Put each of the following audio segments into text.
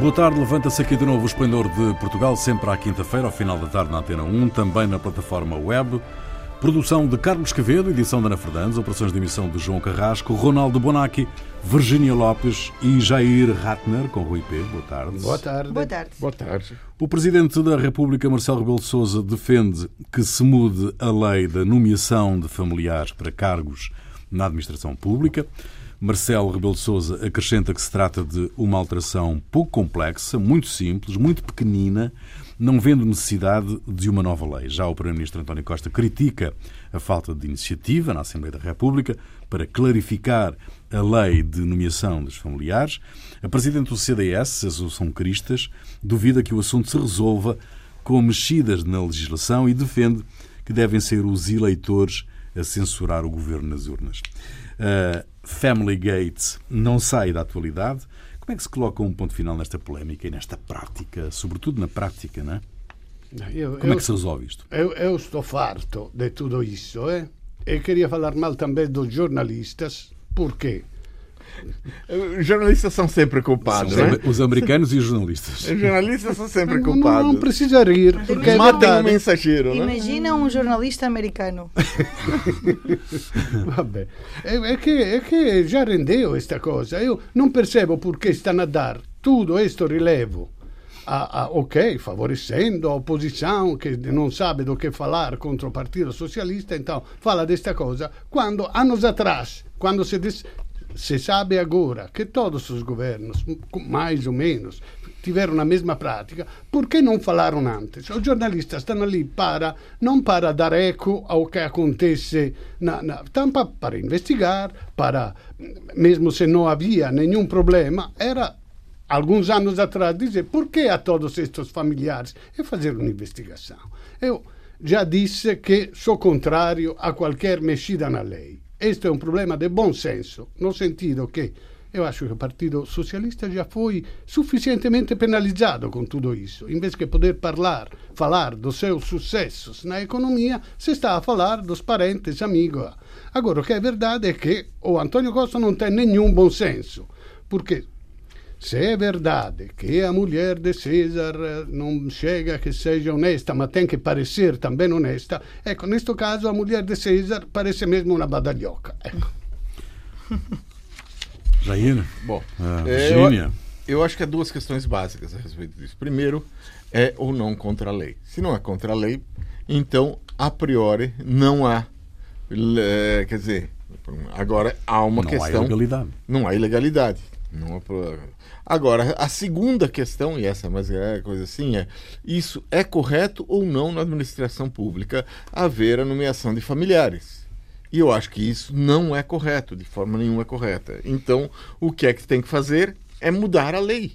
Boa tarde, levanta-se aqui de novo o Esplendor de Portugal, sempre à quinta-feira, ao final da tarde na Antena 1, também na plataforma web. Produção de Carlos Quevedo, edição de Ana Fernandes, operações de emissão de João Carrasco, Ronaldo Bonacci, Virgínia Lopes e Jair Ratner, com Rui P. Boa tarde. Boa tarde. Boa tarde. Boa tarde. O Presidente da República, Marcelo Rebelo de Sousa, defende que se mude a lei da nomeação de familiares para cargos na administração pública. Marcelo Rebelo de Sousa acrescenta que se trata de uma alteração pouco complexa, muito simples, muito pequenina, não vendo necessidade de uma nova lei. Já o Primeiro-Ministro António Costa critica a falta de iniciativa na Assembleia da República para clarificar a lei de nomeação dos familiares. A Presidente do CDS, Associação Cristas, duvida que o assunto se resolva com mexidas na legislação e defende que devem ser os eleitores a censurar o governo nas urnas. Uh, Family Gates não sai da atualidade. Como é que se coloca um ponto final nesta polémica e nesta prática, sobretudo na prática, não é? Eu, Como é que se resolve isto? eu, eu estou farto de tudo isso, eh? E queria falar mal também dos jornalistas. Por quê? Os jornalistas são sempre culpados, Os, né? am- os americanos e os jornalistas. Os jornalistas são sempre Não, culpados. não precisa rir, porque é Matem o verdade. mensageiro, né? Imagina um jornalista americano. Vabbè. É, é que, é que já rendeu esta coisa. Eu não percebo porque estão a dar tudo este relevo. A, a, ok, favorecendo a oposição que não sabe do que falar contra o Partido Socialista, então fala desta coisa, quando anos atrás, quando se, des- se sabe agora que todos os governos, mais ou menos, tiveram a mesma prática, por que não falaram antes? Os jornalistas estão ali para, não para dar eco ao que acontece, na, na, estão pa- para investigar, para, mesmo se não havia nenhum problema, era alguns anos atrás dizer por que a todos estes familiares e fazer uma investigação. Eu já disse que sou contrário a qualquer mexida na lei. Este é um problema de bom senso, no sentido que eu acho que o Partido Socialista já foi suficientemente penalizado com tudo isso. Em vez de poder falar, falar dos seus sucessos na economia, se está a falar dos parentes, amigos. Agora, o que é verdade é que o Antônio Costa não tem nenhum bom senso, porque se é verdade que a mulher de César eh, não chega que seja honesta, mas tem que parecer também honesta, ecco, neste caso a mulher de César parece mesmo uma badalhoca. Ecco. Jair? Bom, Ah, é, Virgínia? eu, eu acho que há duas questões básicas a respeito disso. Primeiro, é ou não contra a lei. Se não é contra a lei, então, a priori, não há. eh, quer dizer, agora há uma Não há questão. ilegalidade. Não há ilegalidade. Não Agora, a segunda questão, e essa é mais é coisa assim, é isso é correto ou não na administração pública haver a nomeação de familiares? E eu acho que isso não é correto, de forma nenhuma é correta. Então, o que é que tem que fazer é mudar a lei.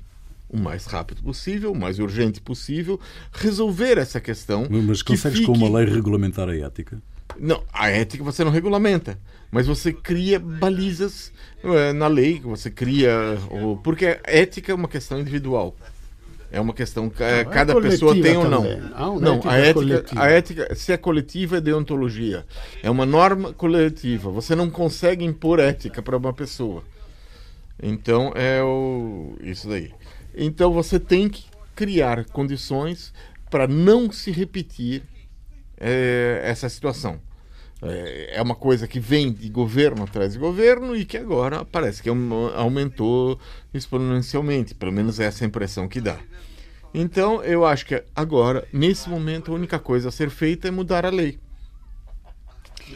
O mais rápido possível, o mais urgente possível, resolver essa questão. Mas que consegues fique- com uma lei regulamentar a ética? não, a ética você não regulamenta, mas você cria balizas eh, na lei, você cria. o- Porque a ética é uma questão individual. É uma questão que é cada pessoa coletiva tem ou não. Não, ética a ética, coletiva. a ética, se é coletiva, é deontologia. É uma norma coletiva. Você não consegue impor ética para uma pessoa. Então é o, isso daí. Então você tem que criar condições para não se repetir eh, essa situação. É é uma coisa que vem de governo atrás de governo e que agora parece que aum- aumentou exponencialmente. Pelo menos essa é a impressão que dá. Então, eu acho que agora, nesse momento, a única coisa a ser feita é mudar a lei.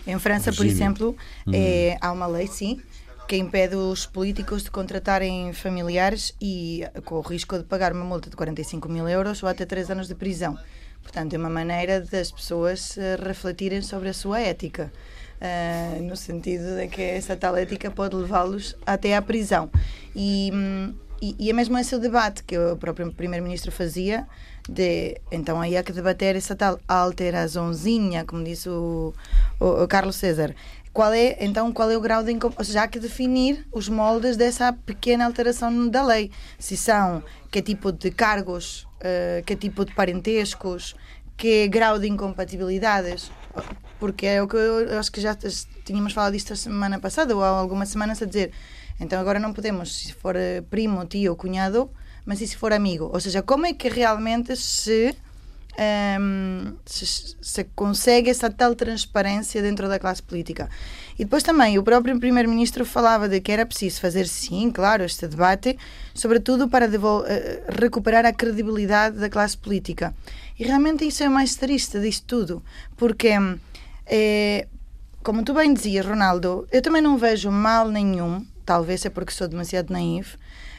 Em França, por exemplo, é, há uma lei, sim, que impede os políticos de contratarem familiares e com o risco de pagar uma multa de 45 mil euros ou até 3 anos de prisão. Portanto, é uma maneira das pessoas eh, refletirem sobre a sua ética. Ah, no sentido de que essa tal ética pode levá-los até à prisão. E, hum, e, e é mesmo esse o debate que o próprio Primeiro-Ministro fazia, de então aí há que debater essa tal alteraçãozinha, como disse o, o, o Carlos César. Qual é, então, qual é o grau de incompatibilidade? Já que definir os moldes dessa pequena alteração da lei. Se são, que tipo de cargos, eh, que tipo de parentescos, que grau de incompatibilidades. Porque é o que eu, eu acho que já tínhamos falado disto a semana passada ou há algumas semanas a dizer. Então agora não podemos, se for eh, primo, tio cunhado, mas e se for amigo? Ou seja, como é que realmente se, um, se, se, consegue essa tal transparência dentro da classe política? E depois também o próprio Primeiro-Ministro falava de que era preciso fazer, sim, claro, este debate, sobretudo para uh, recuperar a credibilidade da classe política. E realmente isso é o mais triste disto tudo, porque. É, como tu bem dizias, Ronaldo, eu também não vejo mal nenhum, talvez é porque sou demasiado naive,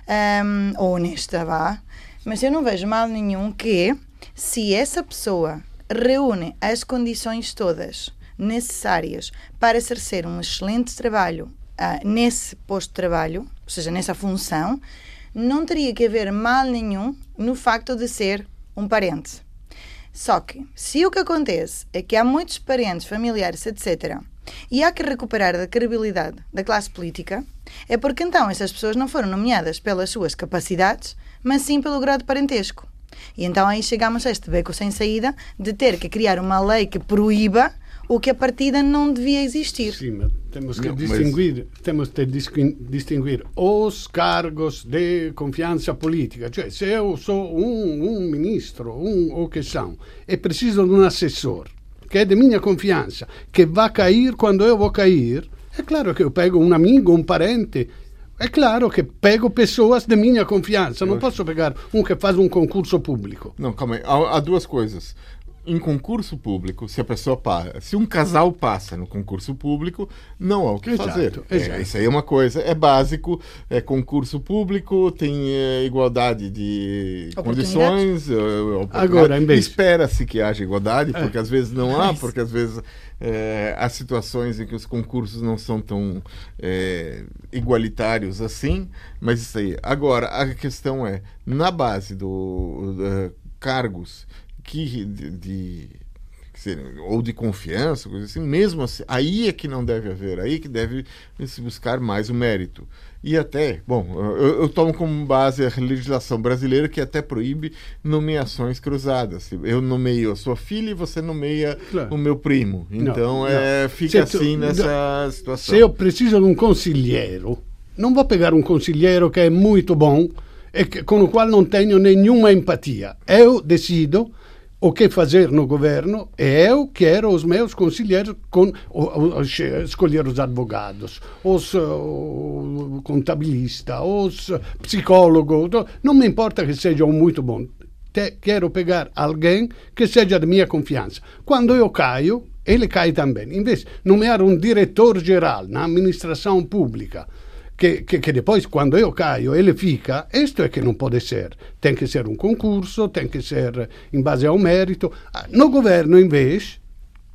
um, ou honesta, vá, mas eu não vejo mal nenhum que, se essa pessoa reúne as condições todas necessárias para exercer um excelente trabalho uh, nesse posto de trabalho, ou seja, nessa função, não teria que haver mal nenhum no facto de ser um parente. Só que, se o que acontece é que há muitos parentes, familiares, etc., e há que recuperar a credibilidade da classe política, é porque então essas pessoas não foram nomeadas pelas suas capacidades, mas sim pelo grau de parentesco. E então aí chegamos a este beco sem saída de ter que criar uma lei que proíba o que a partida não devia existir. Sim, mas temos que não, distinguir, mas... temos que distinguir os cargos de confiança política. Cioè, se eu sou um, um ministro, um o que são, e preciso de um assessor, que é de minha confiança, que vai cair quando eu vou cair, é claro que eu pego um amigo, um parente. É claro que pego pessoas de minha confiança. Não posso pegar um que faz um concurso público. Não, calma aí. Há, há duas coisas em concurso público, se a pessoa passa, se um casal passa no concurso público, não há o que exato, fazer. Exato. É, isso aí é uma coisa, é básico, é concurso público, tem é, igualdade de condições. É, Agora, espera-se que haja igualdade, porque é. às vezes não há, porque às vezes é, há situações em que os concursos não são tão é, igualitários assim, mas isso aí. Agora, a questão é, na base do, do cargos que de, de ou de confiança, coisa assim, mesmo assim, aí é que não deve haver, aí é que deve se buscar mais o mérito. E até, bom, eu, eu, tomo como base a legislação brasileira que até proíbe nomeações cruzadas. Eu nomeio a sua filha e você nomeia claro. o meu primo. Então não, é, não. fica assim nessa situação. Se eu preciso de um conselheiro, não vou pegar um conselheiro que é muito bom e que, com o qual não tenho nenhuma empatia. Eu decido o que fazer no governo eu quero os meus conselheiros com, escolher os advogados, os contabilistas, os psicólogos, não me importa que sejam muito bons. Te, quero pegar alguém que seja de minha confiança. Quando eu caio, ele cai também. Em vez de nomear um diretor geral na administração pública, que, que, depois, quando eu caio, ele fica. Isto é que não pode ser. Tem que ser um concurso, tem que ser em base ao mérito. Ah, no governo, vez,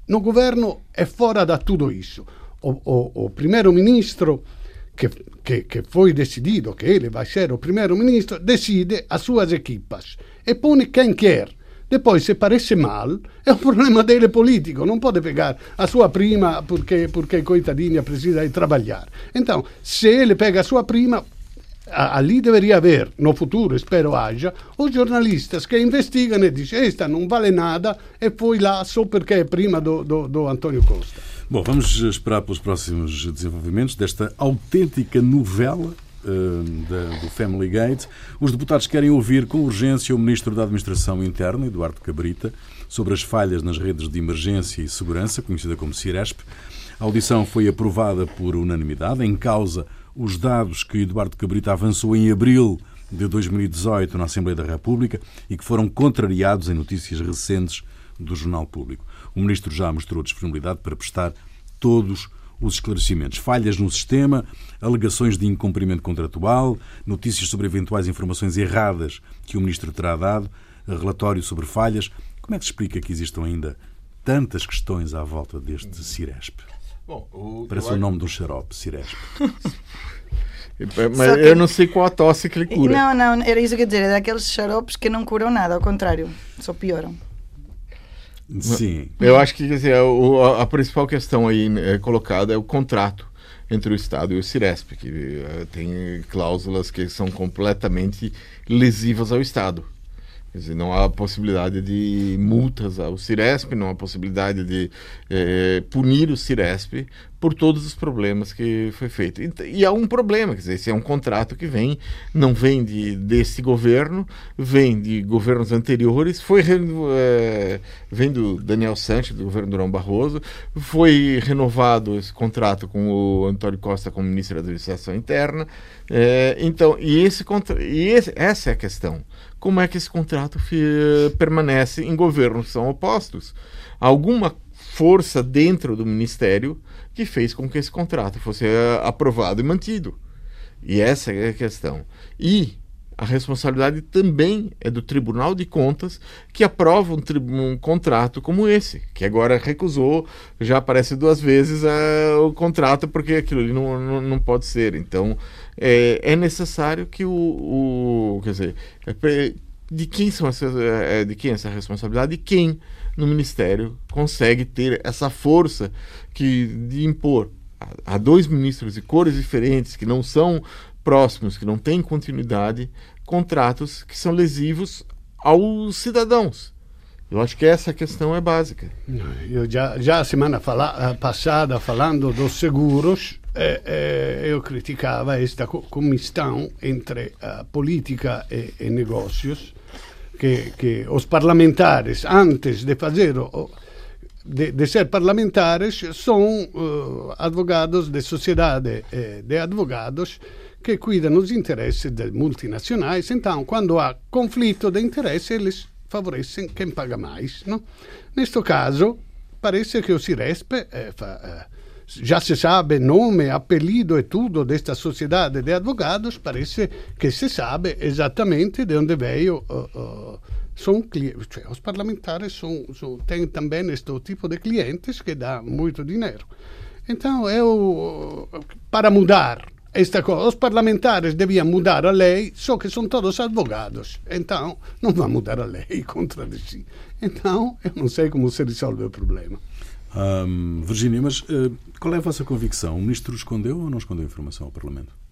no governo é fora de tudo isso. O, o, o primeiro-ministro, que, que, que foi decidido que ele vai ser o primeiro-ministro, decide as suas equipas e põe quem quer. Depois, se parece mal, é um problema dele político, não pode pegar a sua prima porque, porque coitadinha precisa de trabalhar. Então, se ele pega a sua prima, ali deveria haver, no futuro, espero haja, os jornalistas que investigam e dizem esta não vale nada e foi lá só porque é prima do, do, do António Costa. Bom, vamos esperar pelos próximos desenvolvimentos desta autêntica novela do Family Gate. Os deputados querem ouvir com urgência o Ministro da Administração Interna, Eduardo Cabrita, sobre as falhas nas redes de emergência e segurança, conhecida como Ciresp. A audição foi aprovada por unanimidade. Em causa os dados que Eduardo Cabrita avançou em abril de 2018 na Assembleia da República e que foram contrariados em notícias recentes do Jornal Público. O Ministro já mostrou disponibilidade para prestar todos os os esclarecimentos. Falhas no sistema, alegações de incumprimento contratual, notícias sobre eventuais informações erradas que o Ministro terá dado, relatório sobre falhas. Como é que se explica que existam ainda tantas questões à volta deste Ciresp? Bom, o, Parece o nome do xarope, Ciresp. Mas que... eu não sei qual a tosse que ele cura. Não, não, era isso que eu ia dizer. É daqueles xaropes que não curam nada, ao contrário, só pioram. Sim. Eu acho que dizer, a, a, principal questão aí é, colocada é o contrato entre o Estado e o Ciresp, que uh, tem cláusulas que são completamente lesivas ao Estado. Quer dizer, não há possibilidade de multas ao Ciresp, não há possibilidade de eh, punir o Ciresp por todos os problemas que foi feito. E há um problema, quer dizer, esse é um contrato que vem, não vem de, desse governo, vem de governos anteriores, foi é, vem do Daniel Sanches, do governo Durão Barroso, foi renovado esse contrato com o Antônio Costa como ministro da Administração Interna. É, então, e, esse, e esse, essa é a questão. Como é que esse contrato permanece em governos que são opostos? Alguma força dentro do ministério que fez com que esse contrato fosse uh, aprovado e mantido. E essa é a questão. E a responsabilidade também é do Tribunal de Contas, que aprova um, um contrato como esse, que agora recusou, já aparece duas vezes uh, o contrato, porque aquilo ali não, não, não pode ser. Então, é, é necessário que o, o. Quer dizer, é, de quem, são essas, é, de quem é essa responsabilidade e quem no Ministério consegue ter essa força que de impor a dois ministros de cores diferentes, que não são próximos, que não têm continuidade, contratos que são lesivos aos cidadãos. Eu acho que essa questão é básica. Eu já, já a semana fala, passada, falando dos seguros, eh, eh, eu criticava esta comissão entre a política e, e negócios, que, que os parlamentares, antes de fazer de, de, ser parlamentares, são uh, advogados de sociedade eh, de advogados que cuidam dos interesses de multinacionais. Então, quando há conflito de interesse, eles favorecem quem paga mais. Não? Neste caso, parece que o Ciresp eh, fa, eh, já se sabe nome, apelido e tudo desta sociedade de advogados, parece que se sabe exatamente de onde veio. Uh, uh, são cioè, os parlamentares são, são, têm também este tipo de clientes que dá muito dinheiro. Então, eu, para mudar esta coisa, os parlamentares deviam mudar a lei, só que são todos advogados. Então, não vão mudar a lei contra si. Então, eu não sei como se resolve o problema. Um, Virgínia, mas uh, qual é a vossa convicção? O ministro escondeu ou não escondeu informação ao Parlamento?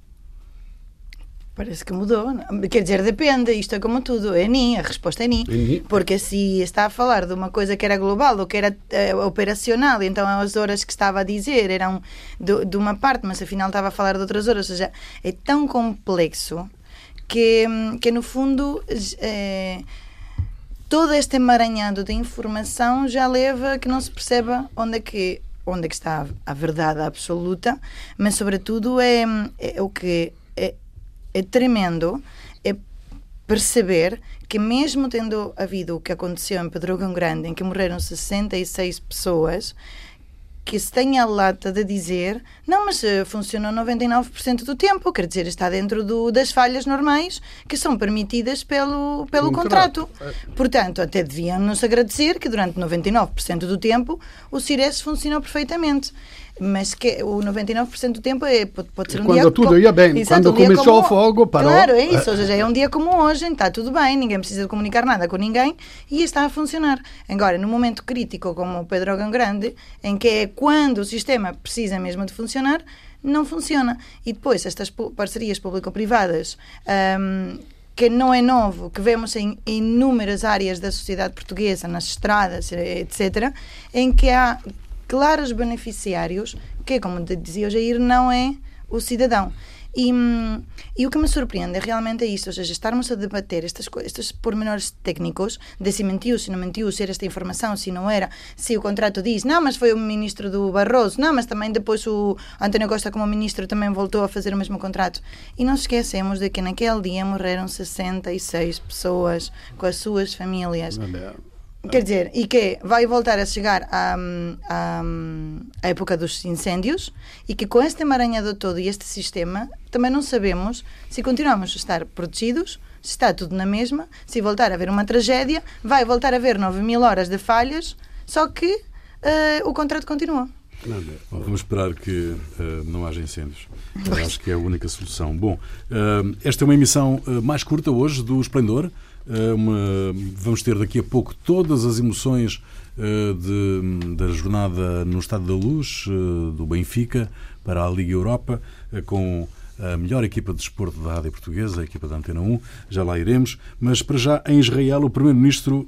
Parece que mudou. Quer dizer, depende, isto é como tudo, é NI, a resposta é NI. Porque se está a falar de uma coisa que era global ou que era uh, operacional, então as horas que estava a dizer eram de, de, uma parte, mas afinal estava a falar de outras horas, ou seja, é tão complexo que, que no fundo. É, todo este emaranhado de informação já leva a que não se perceba onde é que onde é que está a verdade absoluta, mas sobretudo é, é o que é, é tremendo é perceber que mesmo tendo havido o que aconteceu em Pedrógão Grande, em que morreram 66 pessoas, que se tenha a lata de dizer não, mas uh, funcionou 99% do tempo, quer dizer, está dentro do, das falhas normais que são permitidas pelo, pelo contrato. contrato. Portanto, até deviam nos agradecer que durante 99% do tempo o CIRES funcionou perfeitamente mas que o 99% do tempo é, pode, pode ser um quando dia... Quando tudo ia bem, Exato, quando um começou como... o fogo, parou. Claro, é isso, ou seja, é um dia como hoje, está tudo bem, ninguém precisa comunicar nada com ninguém e está a funcionar. Agora, no momento crítico como o Pedro Grande, em que é quando o sistema precisa mesmo de funcionar, não funciona. E depois, estas parcerias público-privadas... Um, que não é novo, que vemos em inúmeras áreas da sociedade portuguesa, nas estradas, etc., em que há claros beneficiários, que, como dizia o Jair, não é o cidadão. E, e, o que me surpreende realmente é isto, ou seja, estarmos a debater estas, estes pormenores técnicos de se mentiu, se não mentiu, se era esta informação, se não era, se o contrato diz, não, mas foi o ministro do Barroso, não, mas também depois o António Costa como ministro também voltou a fazer o mesmo contrato. E não esquecemos de que naquele dia morreram 66 pessoas com as suas famílias. Quer dizer, e que vai voltar a chegar à, à, à, época dos incêndios e que com este emaranhado todo e este sistema também não sabemos se continuamos a estar protegidos, se está tudo na mesma, se voltar a haver uma tragédia, vai voltar a haver 9 mil horas de falhas, só que uh, o contrato continua. Bom, vamos esperar que uh, não haja incêndios. Eu acho que é a única solução. Bom, uh, esta é uma emissão mais curta hoje do Esplendor. Eh, uma, vamos ter daqui a pouco todas as emoções uh, de, da jornada no Estado da Luz uh, do Benfica para a Liga Europa, uh, com a melhor equipa de desporto da Rádio Portuguesa, a equipa da Antena 1, já lá iremos. Mas para já, em Israel, o primeiro-ministro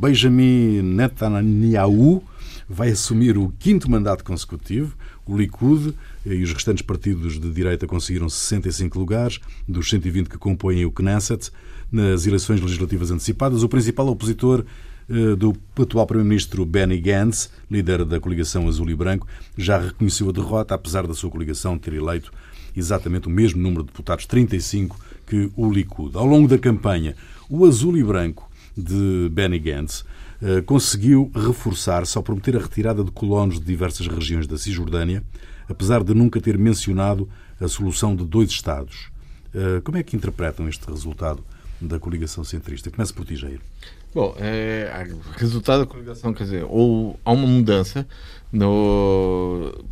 Benjamin Netanyahu vai assumir o quinto mandato consecutivo. O Likud e os restantes partidos de direita conseguiram 65 lugares dos 120 que compõem o Knesset nas eleições legislativas antecipadas. O principal opositor eh, do atual Primeiro-Ministro Benny Gantz, líder da coligação Azul e Branco, já reconheceu a derrota, apesar da sua coligação ter eleito exatamente o mesmo número de deputados, 35, que o Likud. Ao longo da campanha, o Azul e Branco de Benny Gantz eh, conseguiu reforçar-se ao prometer a retirada de colonos de diversas regiões da Cisjordânia, apesar de nunca ter mencionado a solução de dois Estados. Eh, como é que interpretam este resultado da coligação centrista? Começa por ti, Jair. Bom, é, resultado da coligação, quer dizer, ou há uma mudança no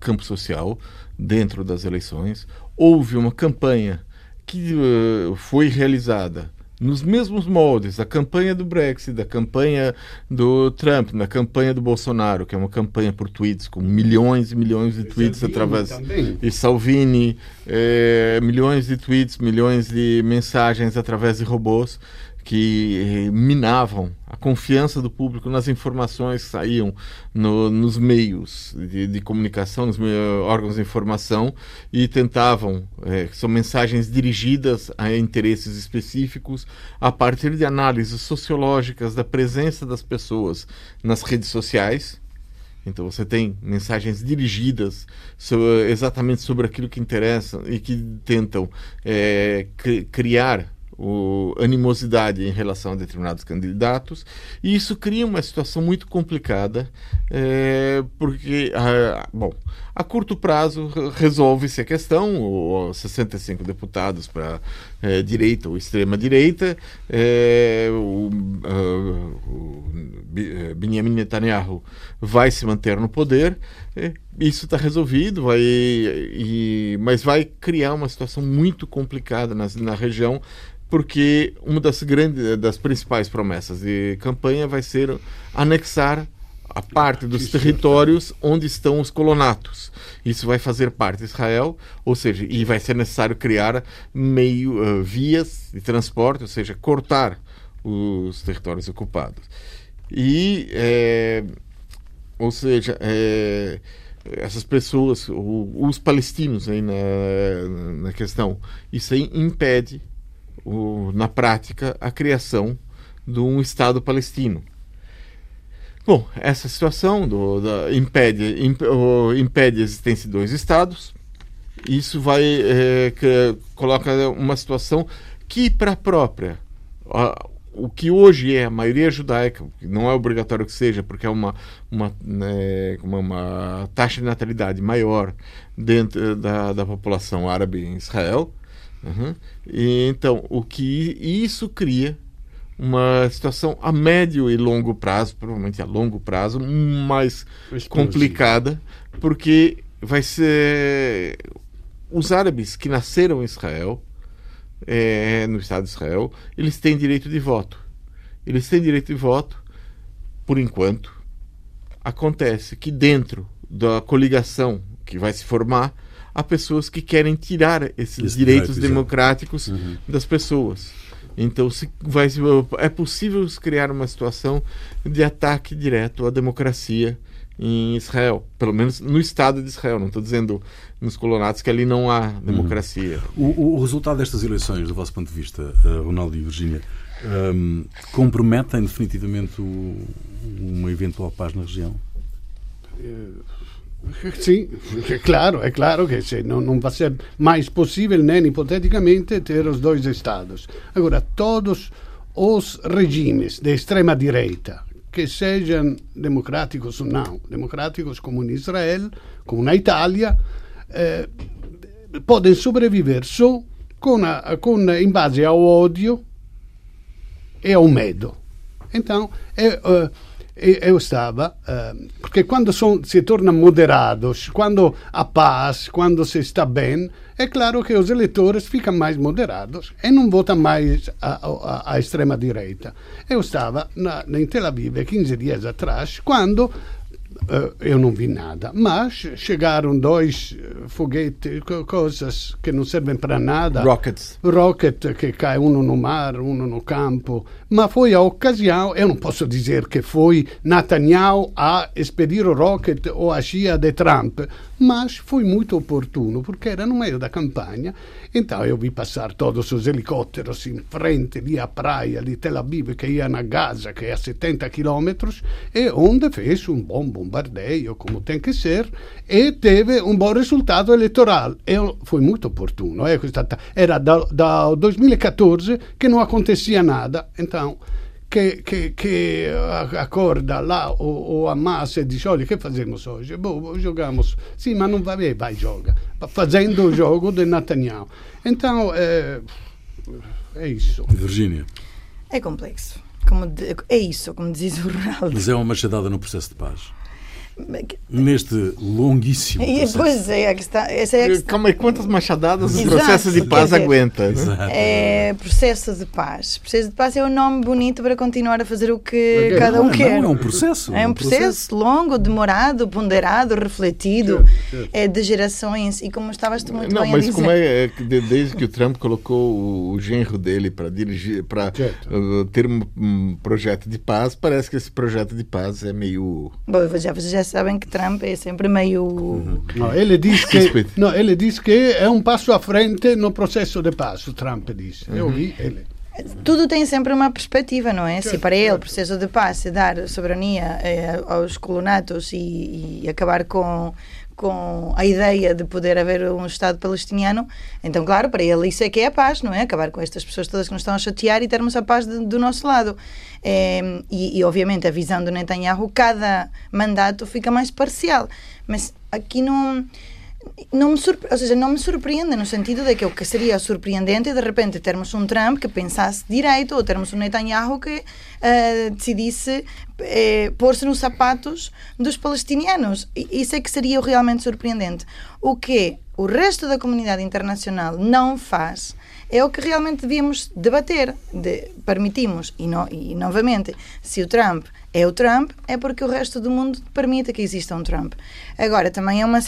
campo social dentro das eleições, houve uma campanha que uh, foi realizada nos mesmos moldes, a campanha do Brexit, da campanha do Trump, na campanha do Bolsonaro, que é uma campanha por tweets, com milhões e milhões de tweets Salvini através. Também. E Salvini, é, milhões de tweets, milhões de mensagens através de robôs que eh, minavam a confiança do público nas informações que saíam no, nos meios de, de, comunicação, nos órgãos de informação e tentavam, é, são mensagens dirigidas a interesses específicos a partir de análises sociológicas da presença das pessoas nas redes sociais. Então você tem mensagens dirigidas sobre, exatamente sobre aquilo que interessa e que tentam é, criar o, animosidade em relação a determinados candidatos, e isso cria uma situação muito complicada, é, porque, a, bom, a curto prazo resolve-se a questão, o, 65 deputados para é, direita ou extrema-direita, é, o, o Benjamin Netanyahu vai se manter no poder, isso está resolvido, vai, e, mas vai criar uma situação muito complicada na, na região porque uma das grandes, das principais promessas de campanha vai ser anexar a parte dos territórios onde estão os colonatos. Isso vai fazer parte de Israel, ou seja, e vai ser necessário criar meio uh, vias de transporte, ou seja, cortar os territórios ocupados. E, é, ou seja, é, essas pessoas, os palestinos aí na, na questão, isso aí impede o, na prática, a criação de um Estado palestino. Bom, essa situação do, da, impede, imp, impede a existência de dois Estados. Isso vai é, que, coloca uma situação que, para a própria, o que hoje é a maioria judaica, não é obrigatório que seja, porque é uma, uma, né, uma, uma taxa de natalidade maior dentro da, da população árabe em Israel, Uhum. E, então, o que isso cria uma situação a médio e longo prazo, provavelmente a longo prazo, mais complicada, porque vai ser os árabes que nasceram em Israel, é, no Estado de Israel, eles têm direito de voto. Eles têm direito de voto, por enquanto. Acontece que dentro da coligação que vai se formar, há pessoas que querem tirar esses Esse direitos direito, democráticos uhum. das pessoas. Então, se vai, é possível criar uma situação de ataque direto à democracia em Israel, pelo menos no Estado de Israel. Não estou dizendo nos colonatos que ali não há democracia. Uhum. O, o, resultado destas eleições, do vosso ponto de vista, uh, Ronaldo e Virgínia, um, comprometem definitivamente o, uma eventual paz na região? Uh Sim, é claro, é claro que se não, não vai ser mais possível, nem hipoteticamente, ter os dois Estados. Agora, todos os regimes de extrema direita, que sejam democráticos ou não, democráticos como em Israel, como na Itália, eh, podem sobreviver só com, a, com, em base ao ódio e ao medo. Então, é, uh, eu estava, uh, porque quando se tornam moderados, quando há paz, quando se está bem, é claro que os eleitores ficam mais moderados e não votam mais à extrema-direita. Eu estava na, em Tel Aviv 15 dias atrás, quando eu não vi nada, mas chegaram dois foguetes, coisas que não servem para nada. Rockets. Rocket que cai um no mar, um no campo. Mas foi a ocasião, eu não posso dizer que foi Netanyahu a expedir o rocket ou a chia de Trump, mas foi muito oportuno, porque era no meio da campanha. Então eu vi passar todos os helicópteros em frente, ali à praia de Tel Aviv, que ia na Gaza, que é a 70 quilômetros, e onde fez um bom bombardeio, como tem que ser, e teve um bom resultado eleitoral. E foi muito oportuno. Eh? Era da, da 2014 que não acontecia nada. Então, che, che, che accorda là o, o Hamas e dice olha, che facciamo oggi? Boh, giochiamo. Sì, ma non va bene, vai gioca. Facendo o jogo de Netanyahu. Então, é, é isso. Virgínia. É complexo. Como de, é isso, como diz o Ronaldo. Mas é uma machadada no processo de paz. Neste longuíssimo processo. Pois é, a questão, essa é a questão. Calma aí, quantas machadadas o processo de paz dizer, aguenta? Né? É, processo de paz. Processo de paz é um nome bonito para continuar a fazer o que não, cada um não, quer. Não, é um processo. É um, processo, processo, longo, demorado, ponderado, refletido, certo, certo. É de gerações. E como estavas tu muito não, bem mas a dizer. como é, é desde que o Trump colocou o, o genro dele para dirigir, para uh, ter um, um, projeto de paz, parece que esse projeto de paz é meio. Bom, já, já sabem que Trump é sempre meio. Uhum. No, ele diz que no, ele diz que é um passo à frente no processo de paz. Trump diz. Uhum. Eu vi ele. Tudo tem sempre uma perspectiva, não é? Se para ele o processo de paz é dar soberania eh, aos colonatos e, e acabar com com a ideia de poder haver um Estado palestiniano, então, claro, para ele isso é que é a paz, não é? Acabar com estas pessoas todas que nos estão a chatear e termos a paz de, do nosso lado. É, e, e, obviamente, a visão do Netanyahu, cada mandato fica mais parcial. Mas aqui não não me surpre... ou seja, não me surpreende no sentido de que o que seria surpreendente é de repente termos um Trump que pensasse direito ou termos um Netanyahu que uh, decidisse uh, pôr-se nos sapatos dos palestinianos. Isso é que seria realmente surpreendente. O que o resto da comunidade internacional não faz é o que realmente devíamos debater. De, permitimos, e, no, e novamente, se o Trump é o Trump, é porque o resto do mundo permite que exista um Trump. Agora, também é uma.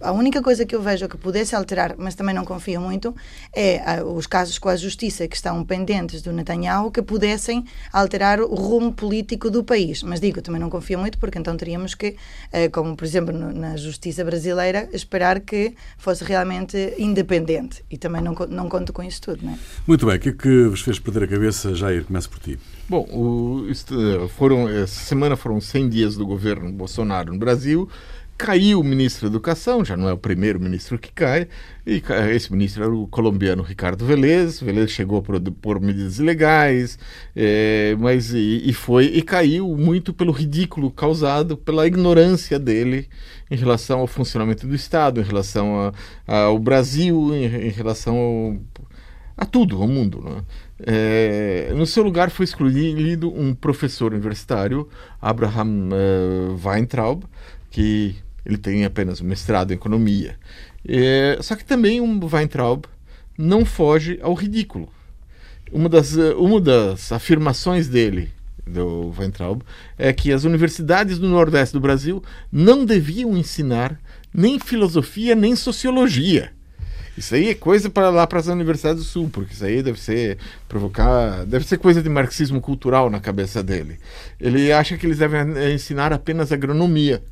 A única coisa que eu vejo que pudesse alterar, mas também não confio muito, é os casos com a justiça que estão pendentes do Netanyahu que pudessem alterar o rumo político do país. Mas digo, também não confio muito, porque então teríamos que, eh, como por exemplo na justiça brasileira, esperar que fosse realmente independente. E também não, não conto com isso tudo. Não é? Muito bem, o que é que vos fez perder a cabeça? Jair, começo por ti. Bom, o, foram, essa semana foram 100 dias do governo Bolsonaro no Brasil. Caiu o ministro da Educação, já não é o primeiro ministro que cai, e esse ministro era o colombiano Ricardo Velez. Velez chegou por, por medidas ilegais, é, mas e, e, foi e caiu muito pelo ridículo causado pela ignorância dele em relação ao funcionamento do Estado, em relação a, ao Brasil, em, em relação ao, a tudo, ao mundo. Né? É, no seu lugar foi escolhido um professor universitário, Abraham uh, Weintraub, que ele tem apenas um mestrado em economia. É, só que também um Weintraub não foge ao ridículo. Uma das, uma das afirmações dele, do Weintraub, é que as universidades do Nordeste do Brasil não deviam ensinar nem filosofia nem sociologia isso aí é coisa para lá para as universidades do Sul, porque isso aí deve ser provocar, deve ser coisa de marxismo cultural na cabeça dele. Ele acha que eles devem ensinar apenas agronomia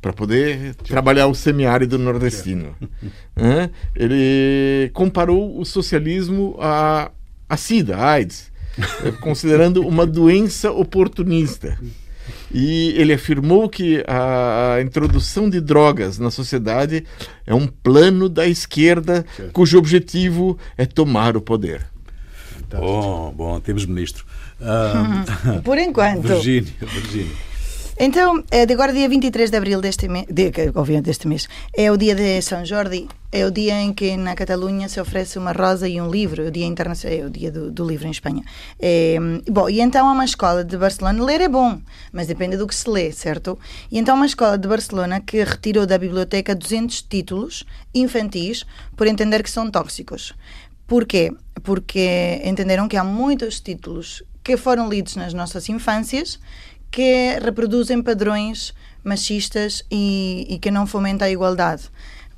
para poder trabalhar o semiárido nordestino. Ele comparou o socialismo a, a SIDA, a AIDS, considerando uma doença oportunista. E ele afirmou que a, introdução de drogas na sociedade é um plano da esquerda cujo objetivo é tomar o poder. Bom, bom, temos ministro. Uh, Por enquanto. Virgínia, Virgínia. Então, de agora, dia 23 de abril deste mês, obviamente deste mês, é o dia de São Jordi, é o dia em que na Catalunha se oferece uma rosa e um livro, o dia internacional, é o dia do, do livro em Espanha. É, bom, e então há uma escola de Barcelona, ler é bom, mas depende do que se lê, certo? E então uma escola de Barcelona que retirou da biblioteca 200 títulos infantis por entender que são tóxicos. Porquê? Porque entenderam que há muitos títulos que foram lidos nas nossas infâncias que reproduzem padrões machistas e, e que não fomenta a igualdade.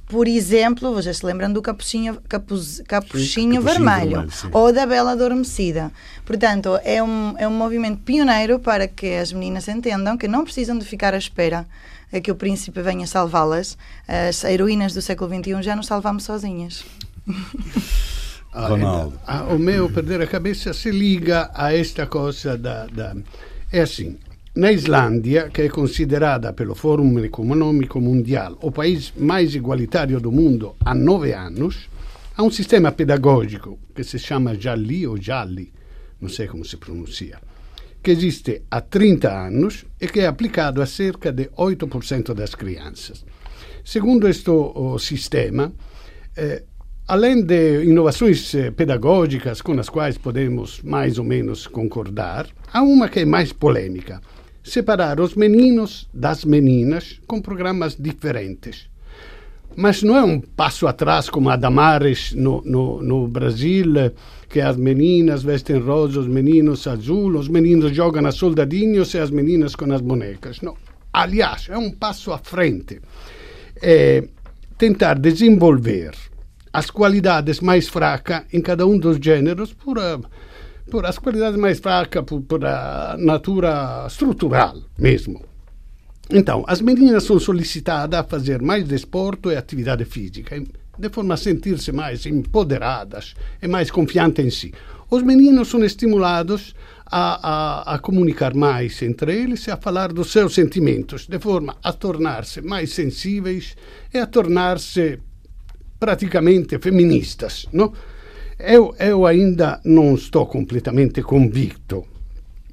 Por exemplo, vocês se lembram do capuchinho, capuz, capuchinho, capuchinho vermelho, vermelho, ou da Bela Adormecida. Portanto, é um, é um movimento pioneiro para que as meninas entendam que não precisam de ficar à espera a que o príncipe venha salvá-las. As heroínas do século XXI já nos salvamos sozinhas. Ah, Ronaldo. ah, o meu perder a cabeça se liga a esta cosa da, da... É assim, na Islândia, que é considerada pelo Fórum Econômico Mundial o país mais igualitário do mundo há nove anos, há um sistema pedagógico que se chama Jalli ou Jalli, não sei como se pronuncia, que existe há 30 anos e que é aplicado a cerca de 8% das crianças. Segundo este oh, sistema, eh, além de inovações eh, pedagógicas com as quais podemos mais ou menos concordar, há uma que é mais polêmica: separar os meninos das meninas com programas diferentes. Mas não é um passo atrás como a Damares no, no, no Brasil, que as meninas vestem rosa, os meninos azul, os meninos jogam a soldadinhos e as meninas com as bonecas. Não. Aliás, é um passo à frente. É tentar desenvolver as qualidades mais fracas em cada um dos gêneros por, a, por as qualidades mais fracas, por, por a natura estrutural mesmo. Então, as meninas são solicitadas a fazer mais desporto e atividade física, de forma a sentir-se mais empoderadas e mais confiantes em si. Os meninos são estimulados a, a, a, comunicar mais entre eles e a falar dos seus sentimentos, de forma a tornar-se mais sensíveis e a tornar-se praticamente feministas. Não? Eu, eu ainda não estou completamente convicto,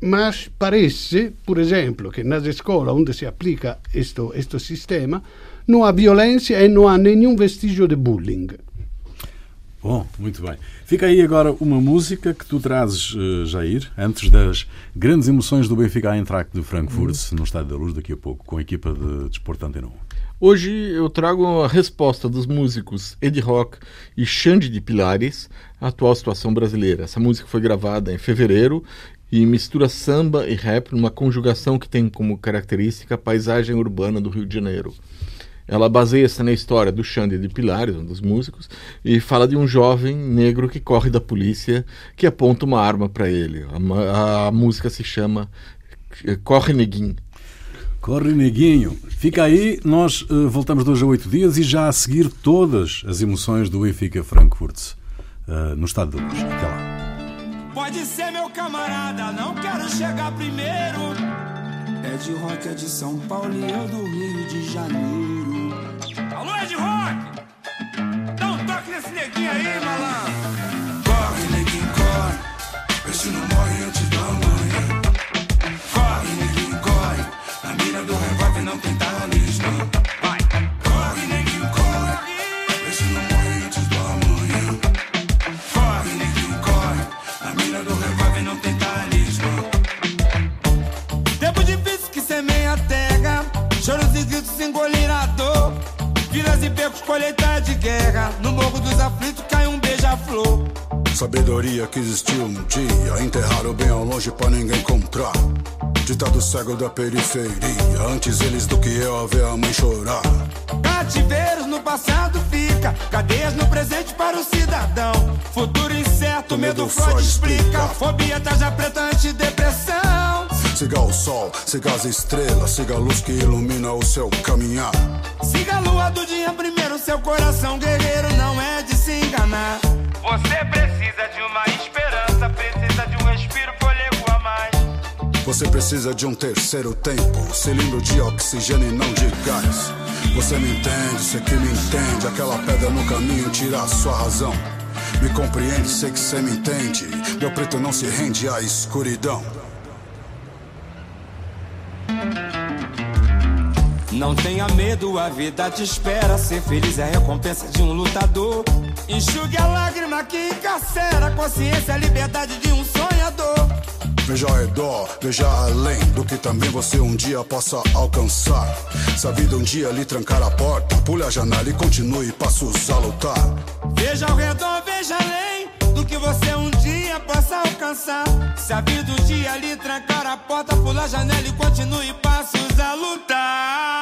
mas parece, por exemplo, que nas escolas onde se aplica este, este sistema, não há violência e não há nenhum vestígio de bullying. Bom, muito bem. Fica aí agora uma música que tu trazes, uh, Jair, antes das grandes emoções do Benfica Eintracht de Frankfurt, no Estádio da Luz, daqui a pouco, com a equipa de Desporto Antena 1. Hoje eu trago a resposta dos músicos Ed Rock e Xande de Pilares à atual situação brasileira. Essa música foi gravada em fevereiro e mistura samba e rap numa conjugação que tem como característica a paisagem urbana do Rio de Janeiro. Ela baseia-se na história do Xande de Pilares, um dos músicos, e fala de um jovem negro que corre da polícia que aponta uma arma para ele. A, a, música se chama Corre Neguinho. Corre Neguinho. Fica aí, nós uh, voltamos dois a oito dias e já a seguir todas as emoções do Benfica Frankfurt uh, no Estado da Luz. Até lá. Pode ser meu camarada, não quero chegar primeiro. É de rock, é de São Paulo e eu do Rio de Janeiro. Cego da periferia. Antes eles do que eu a ver a mãe chorar. Cativeiros no passado fica. Cadeias no presente para o cidadão. Futuro incerto, medo Freud explica. Fobia, tarja preta, antidepressão. Siga o sol, siga as estrelas, siga a luz que ilumina o seu caminhar. Siga a lua do dia primeiro, seu coração guerreiro não é de se enganar. Você precisa de uma Você precisa de um terceiro tempo, cilindro de oxigênio e não de gás. Você me entende, você que me entende, aquela pedra no caminho tira a sua razão. Me compreende, sei que você me entende. Meu preto não se rende à escuridão. Não tenha medo, a vida te espera. Ser feliz é a recompensa de um lutador. Enxugue a lágrima que encarcera. Consciência, a liberdade de um sonhador. Veja ao redor, veja além do que também você um dia possa alcançar. Se a vida um dia lhe trancar a porta, pule a janela e continue passos a lutar. Veja ao redor, veja além do que você um dia possa alcançar. Se a vida um dia lhe trancar a porta, pula a janela e continue passos a lutar.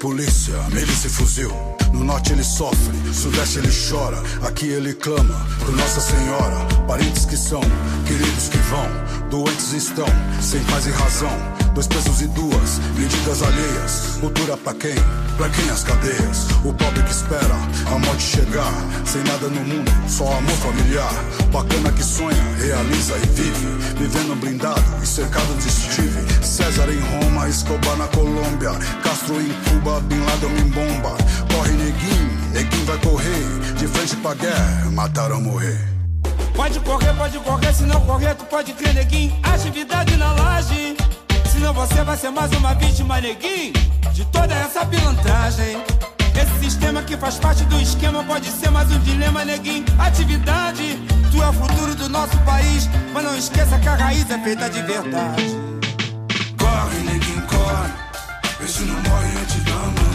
Polícia, milícia e fuzil. No norte ele sofre, sudeste ele chora. Aqui ele clama por Nossa Senhora. Parentes que são, queridos que vão. Doentes estão, sem paz e razão. Dois pesos e duas medidas alheias. Cultura pra quem? Quem as cadeias? O pobre que espera a morte chegar. Sem nada no mundo, só amor familiar. Bacana que sonha, realiza e vive. Vivendo blindado e cercado de Steve. César em Roma, Escobar na Colômbia. Castro em Cuba, Bin Laden em bomba. Corre neguinho, neguinho vai correr. De frente pra guerra, matar ou morrer. Pode correr, pode correr, se não correr, tu pode crer, neguinho. Atividade na laje. Senão você vai ser mais uma vítima, neguinho, de toda essa pilantragem. Esse sistema que faz parte do esquema pode ser mais um dilema, neguinho. Atividade, tu é o futuro do nosso país. Mas não esqueça que a raiz é feita de verdade. Corre, neguinho, corre. Vê se não morre antes da manhã.